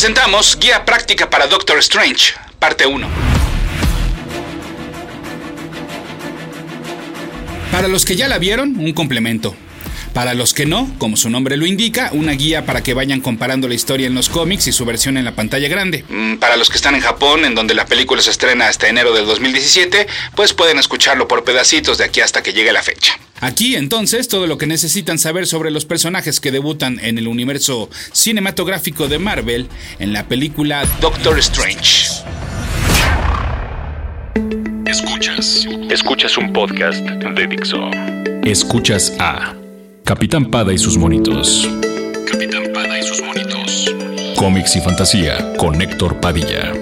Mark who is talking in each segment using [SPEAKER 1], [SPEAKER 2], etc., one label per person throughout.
[SPEAKER 1] presentamos Guía Práctica para Doctor Strange, parte 1. Para los que ya la vieron, un complemento. Para los que no, como su nombre lo indica, una guía para que vayan comparando la historia en los cómics y su versión en la pantalla grande. Mm, para los que están en Japón, en donde la película se estrena hasta enero del 2017, pues pueden escucharlo por pedacitos de aquí hasta que llegue la fecha. Aquí entonces todo lo que necesitan saber sobre los personajes que debutan en el universo cinematográfico de Marvel en la película Doctor Strange.
[SPEAKER 2] Escuchas. Escuchas un podcast de Dixo. Escuchas a Capitán Pada y sus monitos. Capitán Pada y sus monitos. Cómics y fantasía con Héctor Padilla.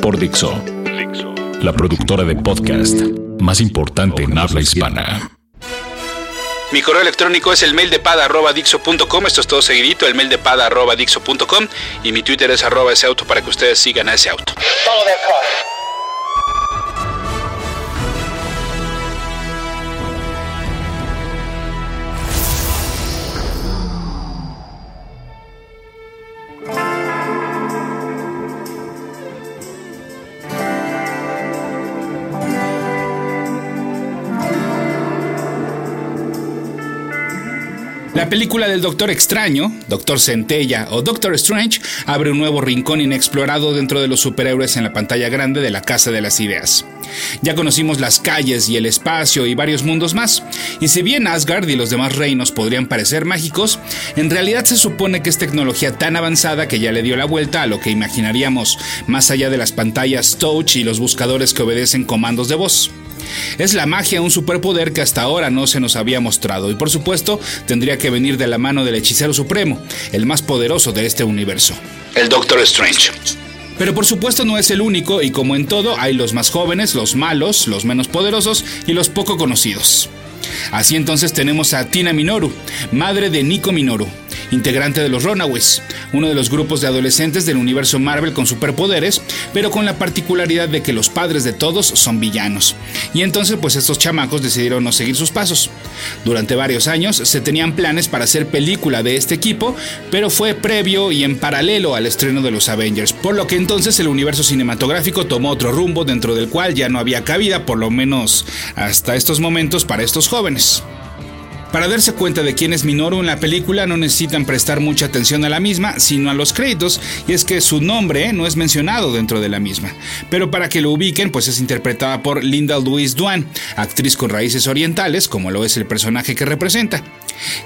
[SPEAKER 2] Por Dixo. Dixo. La productora de podcast más importante en habla hispana.
[SPEAKER 1] Mi correo electrónico es el mail de esto es todo seguidito, el mail de y mi Twitter es arroba ese auto para que ustedes sigan a ese auto. La película del Doctor Extraño, Doctor Centella o Doctor Strange abre un nuevo rincón inexplorado dentro de los superhéroes en la pantalla grande de la Casa de las Ideas. Ya conocimos las calles y el espacio y varios mundos más, y si bien Asgard y los demás reinos podrían parecer mágicos, en realidad se supone que es tecnología tan avanzada que ya le dio la vuelta a lo que imaginaríamos más allá de las pantallas touch y los buscadores que obedecen comandos de voz. Es la magia un superpoder que hasta ahora no se nos había mostrado y por supuesto tendría que venir de la mano del hechicero supremo, el más poderoso de este universo, el Doctor Strange. Pero por supuesto no es el único y como en todo hay los más jóvenes, los malos, los menos poderosos y los poco conocidos. Así entonces tenemos a Tina Minoru, madre de Nico Minoru, integrante de los Runaways, uno de los grupos de adolescentes del universo Marvel con superpoderes, pero con la particularidad de que los padres de todos son villanos. Y entonces pues estos chamacos decidieron no seguir sus pasos. Durante varios años se tenían planes para hacer película de este equipo, pero fue previo y en paralelo al estreno de los Avengers, por lo que entonces el universo cinematográfico tomó otro rumbo dentro del cual ya no había cabida, por lo menos hasta estos momentos, para estos jóvenes. Para darse cuenta de quién es Minoru en la película no necesitan prestar mucha atención a la misma, sino a los créditos, y es que su nombre no es mencionado dentro de la misma. Pero para que lo ubiquen, pues es interpretada por Linda Louise Duan, actriz con raíces orientales, como lo es el personaje que representa.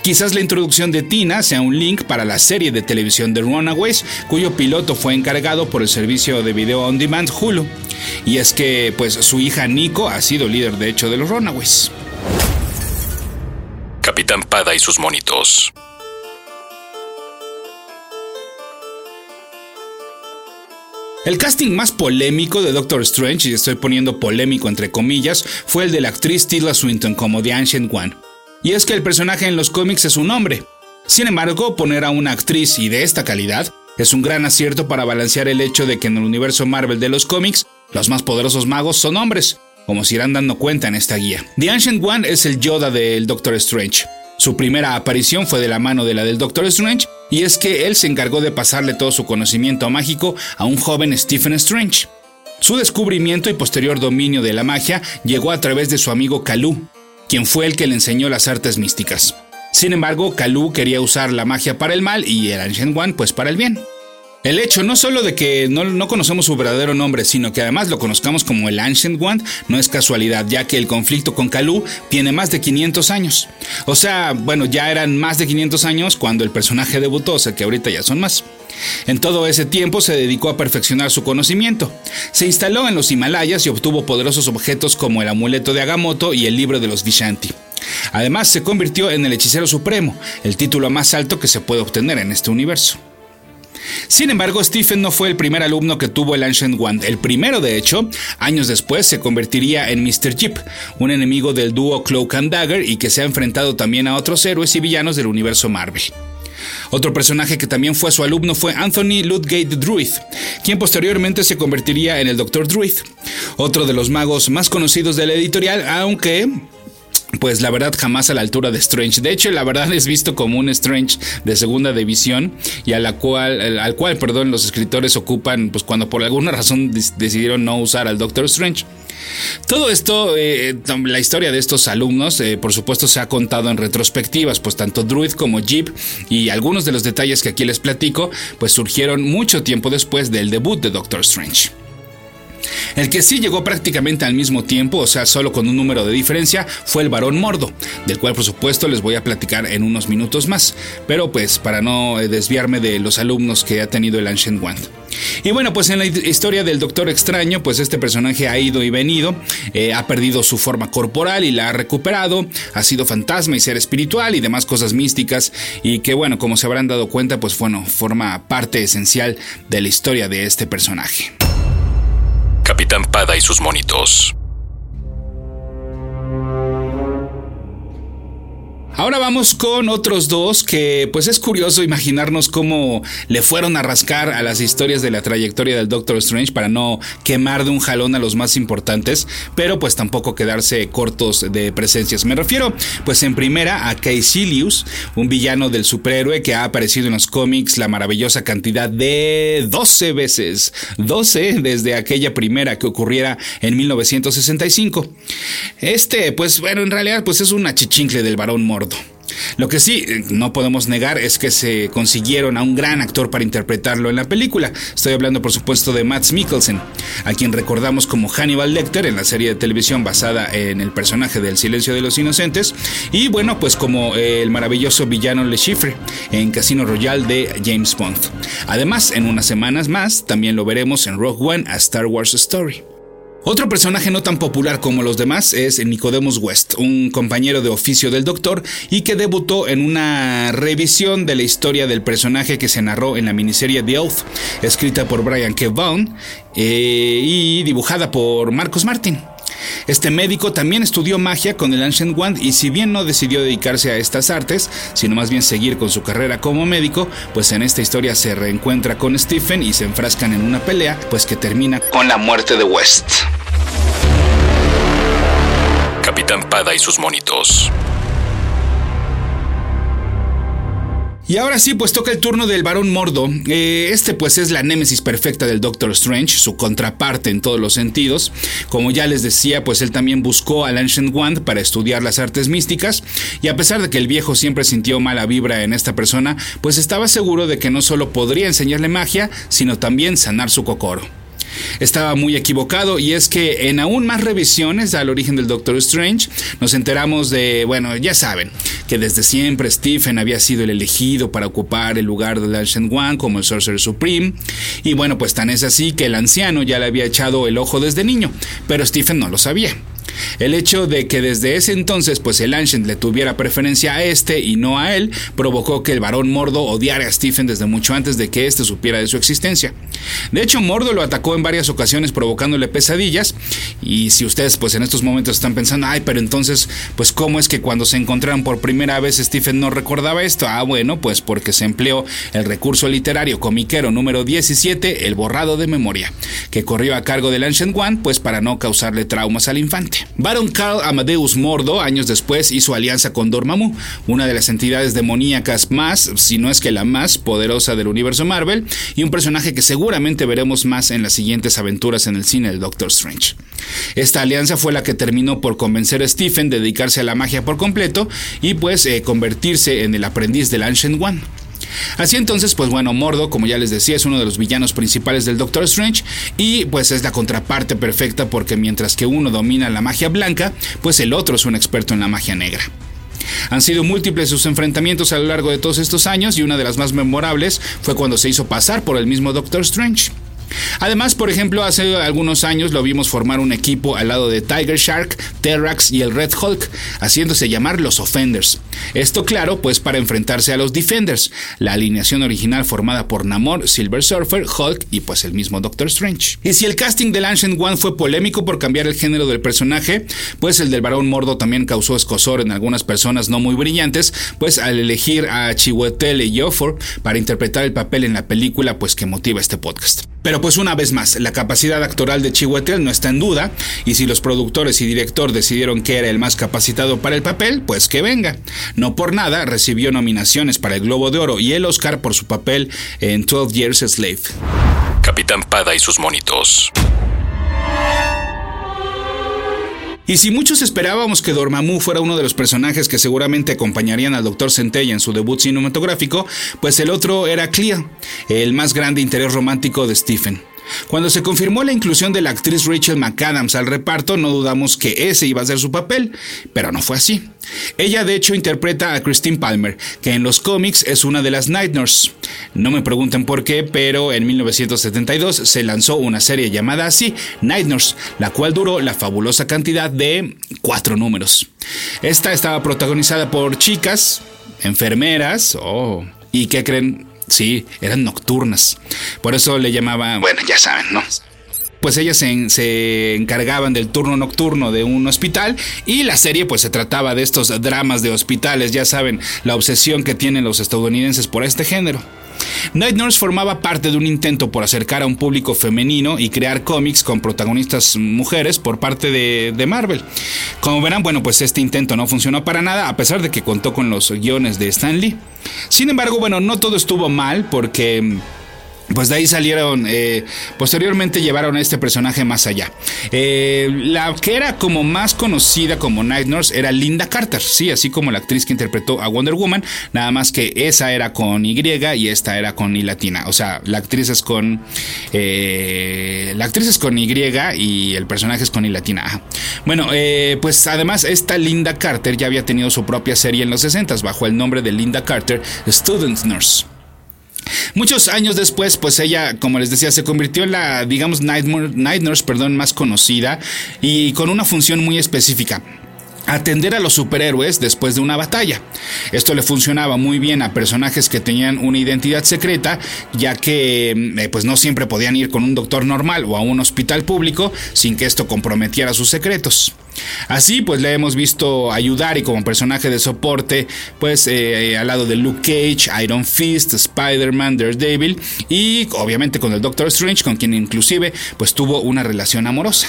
[SPEAKER 1] Quizás la introducción de Tina sea un link para la serie de televisión de Runaways, cuyo piloto fue encargado por el servicio de video on demand Hulu. Y es que, pues, su hija Nico ha sido líder de hecho de los Runaways.
[SPEAKER 2] Capitán Pada y sus monitos.
[SPEAKER 1] El casting más polémico de Doctor Strange, y estoy poniendo polémico entre comillas, fue el de la actriz Tilda Swinton como The Ancient One. Y es que el personaje en los cómics es un hombre. Sin embargo, poner a una actriz y de esta calidad es un gran acierto para balancear el hecho de que en el universo Marvel de los cómics, los más poderosos magos son hombres, como se irán dando cuenta en esta guía. The Ancient One es el Yoda del Doctor Strange. Su primera aparición fue de la mano de la del Doctor Strange, y es que él se encargó de pasarle todo su conocimiento mágico a un joven Stephen Strange. Su descubrimiento y posterior dominio de la magia llegó a través de su amigo Kalu, quien fue el que le enseñó las artes místicas. Sin embargo, Kalu quería usar la magia para el mal y el Ancient One pues para el bien. El hecho no solo de que no, conocemos su verdadero nombre, sino que además lo conozcamos como el Ancient One, no es casualidad, ya que el conflicto con Kalu tiene más de 500 años. O sea, bueno, ya eran más de 500 años cuando el personaje debutó, o sea que ahorita ya son más. En todo ese tiempo se dedicó a perfeccionar su conocimiento. Se instaló en los Himalayas y obtuvo poderosos objetos como el amuleto de Agamotto y el libro de los Vishanti. Además, se convirtió en el hechicero supremo, el título más alto que se puede obtener en este universo. Sin embargo, Stephen no fue el primer alumno que tuvo el Ancient One. El primero, de hecho, años después se convertiría en Mr. Jeep, un enemigo del dúo Cloak and Dagger y que se ha enfrentado también a otros héroes y villanos del universo Marvel. Otro personaje que también fue su alumno fue Anthony Ludgate Druid, quien posteriormente se convertiría en el Dr. Druid, otro de los magos más conocidos de la editorial, aunque pues la verdad jamás a la altura de Strange. De hecho, la verdad es visto como un Strange de segunda división y a la cual, al cual, perdón, los escritores ocupan, pues cuando por alguna razón decidieron no usar al Doctor Strange. Todo esto, eh, la historia de estos alumnos, eh, por supuesto, se ha contado en retrospectivas, pues tanto Druid como Jeep y algunos de los detalles que aquí les platico, pues surgieron mucho tiempo después del debut de Doctor Strange. El que sí llegó prácticamente al mismo tiempo, o sea, solo con un número de diferencia, fue el varón Mordo, del cual por supuesto les voy a platicar en unos minutos más, pero pues para no eh, desviarme de los alumnos que ha tenido el Ancient One. Y bueno, pues en la historia del Doctor Extraño, pues este personaje ha ido y venido, eh, ha perdido su forma corporal y la ha recuperado, ha sido fantasma y ser espiritual y demás cosas místicas y que bueno, como se habrán dado cuenta, pues bueno, forma parte esencial de la historia de este personaje.
[SPEAKER 2] Capitán Pada y sus monitos.
[SPEAKER 1] Ahora vamos con otros dos que pues es curioso imaginarnos cómo le fueron a rascar a las historias de la trayectoria del Doctor Strange para no quemar de un jalón a los más importantes, pero pues tampoco quedarse cortos de presencias. Me refiero pues en primera a Caecilius, un villano del superhéroe que ha aparecido en los cómics la maravillosa cantidad de 12 veces, 12 desde aquella primera que ocurriera en 1965. Este pues bueno en realidad pues es un achichincle del varón Lo que sí eh, no podemos negar es que se consiguieron a un gran actor para interpretarlo en la película. Estoy hablando por supuesto de Matt Mikkelsen, a quien recordamos como Hannibal Lecter en la serie de televisión basada en el personaje del Silencio de los Inocentes y bueno pues como el maravilloso villano Le Chiffre en Casino Royale de James Bond. Además en unas semanas más también lo veremos en Rogue One a Star Wars Story. Otro personaje no tan popular como los demás es Nicodemus West, un compañero de oficio del Doctor y que debutó en una revisión de la historia del personaje que se narró en la miniserie The Oath, escrita por Brian K. Vaughan eh, y dibujada por Marcos Martin. Este médico también estudió magia con el Ancient Wand y si bien no decidió dedicarse a estas artes, sino más bien seguir con su carrera como médico, pues en esta historia se reencuentra con Stephen y se enfrascan en una pelea, pues que termina con la muerte de West.
[SPEAKER 2] Capitán Pada y sus monitos.
[SPEAKER 1] Y ahora sí, pues toca el turno del varón Mordo. Eh, este pues es la némesis perfecta del Doctor Strange, su contraparte en todos los sentidos. Como ya les decía, pues él también buscó al Ancient Wand para estudiar las artes místicas y a pesar de que el viejo siempre sintió mala vibra en esta persona, pues estaba seguro de que no solo podría enseñarle magia, sino también sanar su cocoro estaba muy equivocado y es que en aún más revisiones al origen del Doctor Strange nos enteramos de, bueno, ya saben, que desde siempre Stephen había sido el elegido para ocupar el lugar del Ancient One como el Sorcerer Supreme y bueno, pues tan es así que el anciano ya le había echado el ojo desde niño, pero Stephen no lo sabía. El hecho de que desde ese entonces pues el Ancient le tuviera preferencia a este y no a él provocó que el varón Mordo odiara a Stephen desde mucho antes de que éste supiera de su existencia. De hecho, Mordo lo atacó en varias ocasiones provocándole pesadillas y si ustedes pues en estos momentos están pensando, ay, pero entonces pues cómo es que cuando se encontraron por primera vez Stephen no recordaba esto? Ah, bueno, pues porque se empleó el recurso literario comiquero número 17, el borrado de memoria, que corrió a cargo del Ancient One pues para no causarle traumas al infante. Baron Carl Amadeus Mordo, años después, hizo alianza con Dormammu, una de las entidades demoníacas más, si no es que la más poderosa del universo Marvel, y un personaje que seguramente veremos más en las siguientes aventuras en el cine del Doctor Strange. Esta alianza fue la que terminó por convencer a Stephen de dedicarse a la magia por completo y pues eh, convertirse en el aprendiz del Ancient One. Así entonces, pues bueno, Mordo, como ya les decía, es uno de los villanos principales del Doctor Strange y pues es la contraparte perfecta porque mientras que uno domina la magia blanca, pues el otro es un experto en la magia negra. Han sido múltiples sus enfrentamientos a lo largo de todos estos años y una de las más memorables fue cuando se hizo pasar por el mismo Doctor Strange. Además, por ejemplo, hace algunos años lo vimos formar un equipo al lado de Tiger Shark, Terrax y el Red Hulk, haciéndose llamar los Offenders. Esto claro, pues para enfrentarse a los Defenders, la alineación original formada por Namor, Silver Surfer, Hulk y pues el mismo Doctor Strange. Y si el casting del Ancient One fue polémico por cambiar el género del personaje, pues el del varón Mordo también causó escosor en algunas personas no muy brillantes, pues al elegir a Chiwetel Ejiofor para interpretar el papel en la película, pues que motiva este podcast. Pero pues una vez más, la capacidad actoral de Chiwetel no está en duda, y si los productores y director decidieron que era el más capacitado para el papel, pues que venga. No por nada, recibió nominaciones para el Globo de Oro y el Oscar por su papel en 12 Years a Slave.
[SPEAKER 2] Capitán Pada y sus monitos.
[SPEAKER 1] Y si muchos esperábamos que Dormammu fuera uno de los personajes que seguramente acompañarían al Dr. Centella en su debut cinematográfico, pues el otro era Clea, el más grande interés romántico de Stephen. Cuando se confirmó la inclusión de la actriz Rachel McAdams al reparto, no dudamos que ese iba a ser su papel, pero no fue así. Ella de hecho interpreta a Christine Palmer, que en los cómics es una de las Night Nurse. No me pregunten por qué, pero en 1972 se lanzó una serie llamada así, Night Nurse, la cual duró la fabulosa cantidad de cuatro números. Esta estaba protagonizada por chicas, enfermeras, oh, ¿y qué creen? Sí, eran nocturnas. Por eso le llamaban, bueno, ya saben, ¿no? Pues ellas se, encargaban del turno nocturno de un hospital y la serie pues se trataba de estos dramas de hospitales, ya saben, la obsesión que tienen los estadounidenses por este género. Night Nurse formaba parte de un intento por acercar a un público femenino y crear cómics con protagonistas mujeres por parte de, de, Marvel. Como verán, bueno, pues este intento no funcionó para nada, a pesar de que contó con los guiones de Stan Lee. Sin embargo, bueno, no todo estuvo mal porque pues de ahí salieron, eh, posteriormente llevaron a este personaje más allá. Eh, la que era como más conocida como Night Nurse era Linda Carter, sí, así como la actriz que interpretó a Wonder Woman, nada más que esa era con Y y esta era con I latina, o sea, la actriz es con, eh, la actriz es con Y y el personaje es con I latina. Bueno, pues además esta Linda Carter ya había tenido su propia serie en los 60 bajo el nombre de Linda Carter Student Nurse. Muchos años después, pues ella, como les decía, se convirtió en la, digamos, Night, Nurse, perdón, más conocida y con una función muy específica atender a los superhéroes después de una batalla. Esto le funcionaba muy bien a personajes que tenían una identidad secreta, ya que eh, pues no siempre podían ir con un doctor normal o a un hospital público sin que esto comprometiera sus secretos. Así pues le hemos visto ayudar y como personaje de soporte pues eh, al lado de Luke Cage, Iron Fist, Spider-Man, Daredevil y obviamente con el Doctor Strange con quien inclusive pues tuvo una relación amorosa.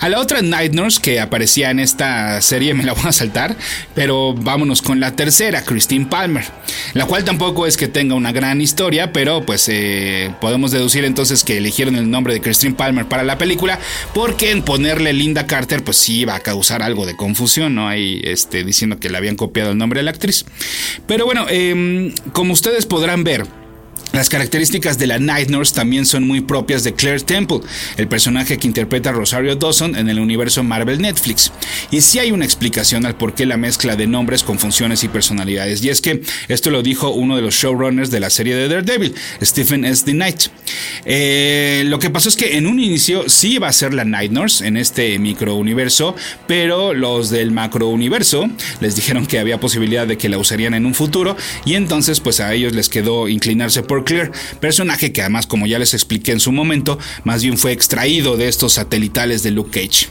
[SPEAKER 1] A la otra Night Nurse que aparecía en esta serie me la voy a saltar, pero vámonos con la tercera, Christine Palmer, la cual tampoco es que tenga una gran historia, pero pues eh, podemos deducir entonces que eligieron el nombre de Christine Palmer para la película, porque en ponerle Linda Carter pues sí iba a causar algo de confusión, ¿no? Ahí este, diciendo que le habían copiado el nombre de la actriz. Pero bueno, em, como ustedes podrán ver, las características de la Night Nurse también son muy propias de Claire Temple, el personaje que interpreta Rosario Dawson en el universo Marvel Netflix. Y sí hay una explicación al por qué la mezcla de nombres con funciones y personalidades, y es que esto lo dijo uno de los showrunners de la serie de Daredevil, Stephen S. The Knight. Eh, lo que pasó es que en un inicio sí iba a ser la Night Nurse en este microuniverso, pero los del macrouniverso les dijeron que había posibilidad de que la usarían en un futuro, y entonces pues a ellos les quedó inclinarse por Clear, personaje que además, como ya les expliqué en su momento, más bien fue extraído de estos satelitales de Luke Cage.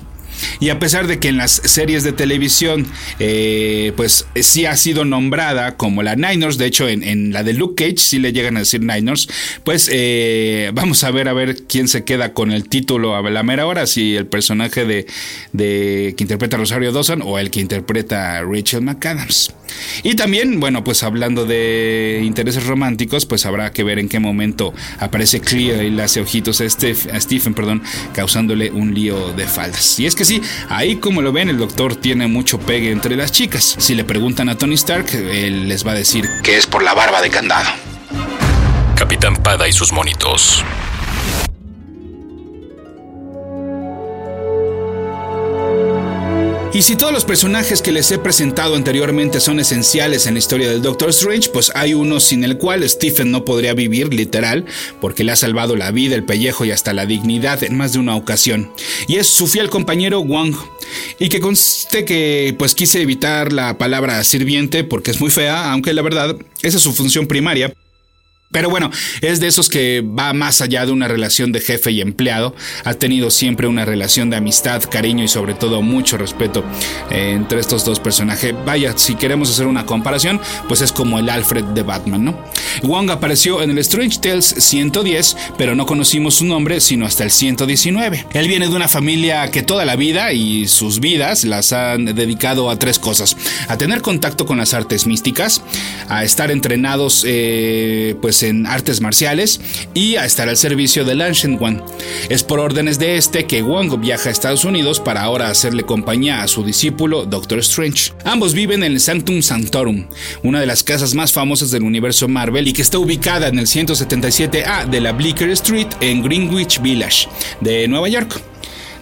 [SPEAKER 1] Y a pesar de que en las series de televisión, eh, pues sí ha sido nombrada como la Niners, de hecho en, la de Luke Cage sí le llegan a decir Niners, pues eh, vamos a ver a ver quién se queda con el título a la mera hora, si el personaje de, de que interpreta Rosario Dawson o el que interpreta Rachel McAdams. Y también, bueno, pues hablando de intereses románticos, pues habrá que ver en qué momento aparece Clea y le hace ojitos a, Stephen, perdón, causándole un lío de faldas. Y es que sí, ahí como lo ven, el doctor tiene mucho pegue entre las chicas. Si le preguntan a Tony Stark, él les va a decir que es por la barba de candado.
[SPEAKER 2] Capitán Pada y sus monitos.
[SPEAKER 1] Y si todos los personajes que les he presentado anteriormente son esenciales en la historia del Doctor Strange, pues hay uno sin el cual Stephen no podría vivir, literal, porque le ha salvado la vida, el pellejo y hasta la dignidad en más de una ocasión. Y es su fiel compañero Wang. Y que conste que pues quise evitar la palabra sirviente porque es muy fea, aunque la verdad esa es su función primaria Pero bueno, es de esos que va más allá de una relación de jefe y empleado. Ha tenido siempre una relación de amistad, cariño y sobre todo mucho respeto eh, entre estos dos personajes. Vaya, si queremos hacer una comparación, pues es como el Alfred de Batman, ¿no? Wong apareció en el Strange Tales 110, pero no conocimos su nombre sino hasta el 119. Él viene de una familia que toda la vida y sus vidas las han dedicado a tres cosas. A tener contacto con las artes místicas, a estar entrenados eh, pues en artes marciales y a estar al servicio del Ancient One. Es por órdenes de este que Wong viaja a Estados Unidos para ahora hacerle compañía a su discípulo Doctor Strange. Ambos viven en el Sanctum Sanctorum, una de las casas más famosas del universo Marvel y que está ubicada en el 177A de la Bleecker Street en Greenwich Village de Nueva York.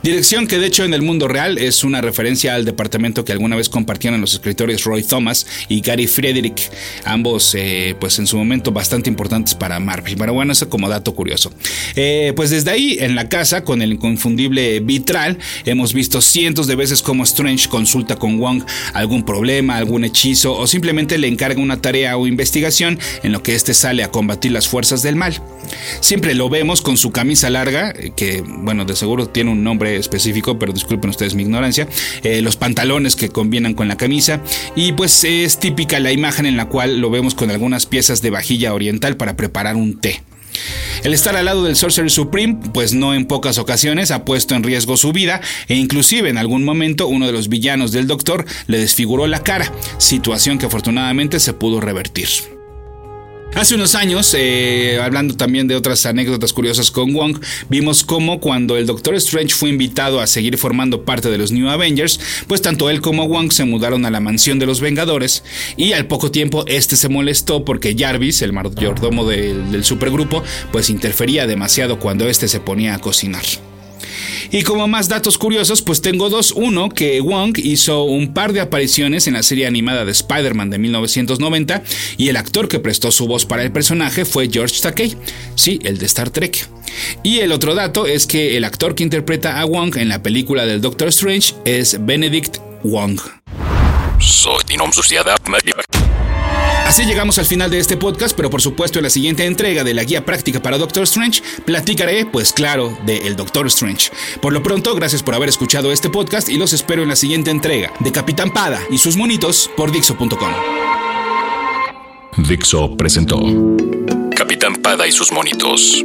[SPEAKER 1] Dirección que de hecho en el mundo real es una referencia al departamento que alguna vez compartieron los escritores Roy Thomas y Gary Frederick, ambos eh, pues en su momento bastante importantes para Marvel. Pero bueno, eso como dato curioso. Eh, pues desde ahí en la casa con el inconfundible vitral hemos visto cientos de veces cómo Strange consulta con Wong algún problema, algún hechizo o simplemente le encarga una tarea o investigación en lo que éste sale a combatir las fuerzas del mal. Siempre lo vemos con su camisa larga, eh, que bueno, de seguro tiene un nombre específico, pero disculpen ustedes mi ignorancia, eh, los pantalones que combinan con la camisa y pues es típica la imagen en la cual lo vemos con algunas piezas de vajilla oriental para preparar un té. El estar al lado del Sorcerer Supreme, pues no en pocas ocasiones ha puesto en riesgo su vida e inclusive en algún momento uno de los villanos del Doctor le desfiguró la cara, situación que afortunadamente se pudo revertir. Hace unos años, eh, hablando también de otras anécdotas curiosas con Wong, vimos cómo cuando el Doctor Strange fue invitado a seguir formando parte de los New Avengers, pues tanto él como Wong se mudaron a la mansión de los Vengadores y al poco tiempo este se molestó porque Jarvis, el mayordomo del, del supergrupo, pues interfería demasiado cuando este se ponía a cocinar. Y como más datos curiosos, pues tengo dos. Uno, que Wong hizo un par de apariciones en la serie animada de Spider-Man de 1990 y el actor que prestó su voz para el personaje fue George Takei, sí, el de Star Trek. Y el otro dato es que el actor que interpreta a Wong en la película del Doctor Strange es Benedict Wong. Así llegamos al final de este podcast, pero por supuesto en la siguiente entrega de la guía práctica para Doctor Strange platicaré, pues claro, de El Doctor Strange. Por lo pronto, gracias por haber escuchado este podcast y los espero en la siguiente entrega de Capitán Pada y sus monitos por Dixo.com.
[SPEAKER 2] Dixo presentó Capitán Pada y sus monitos.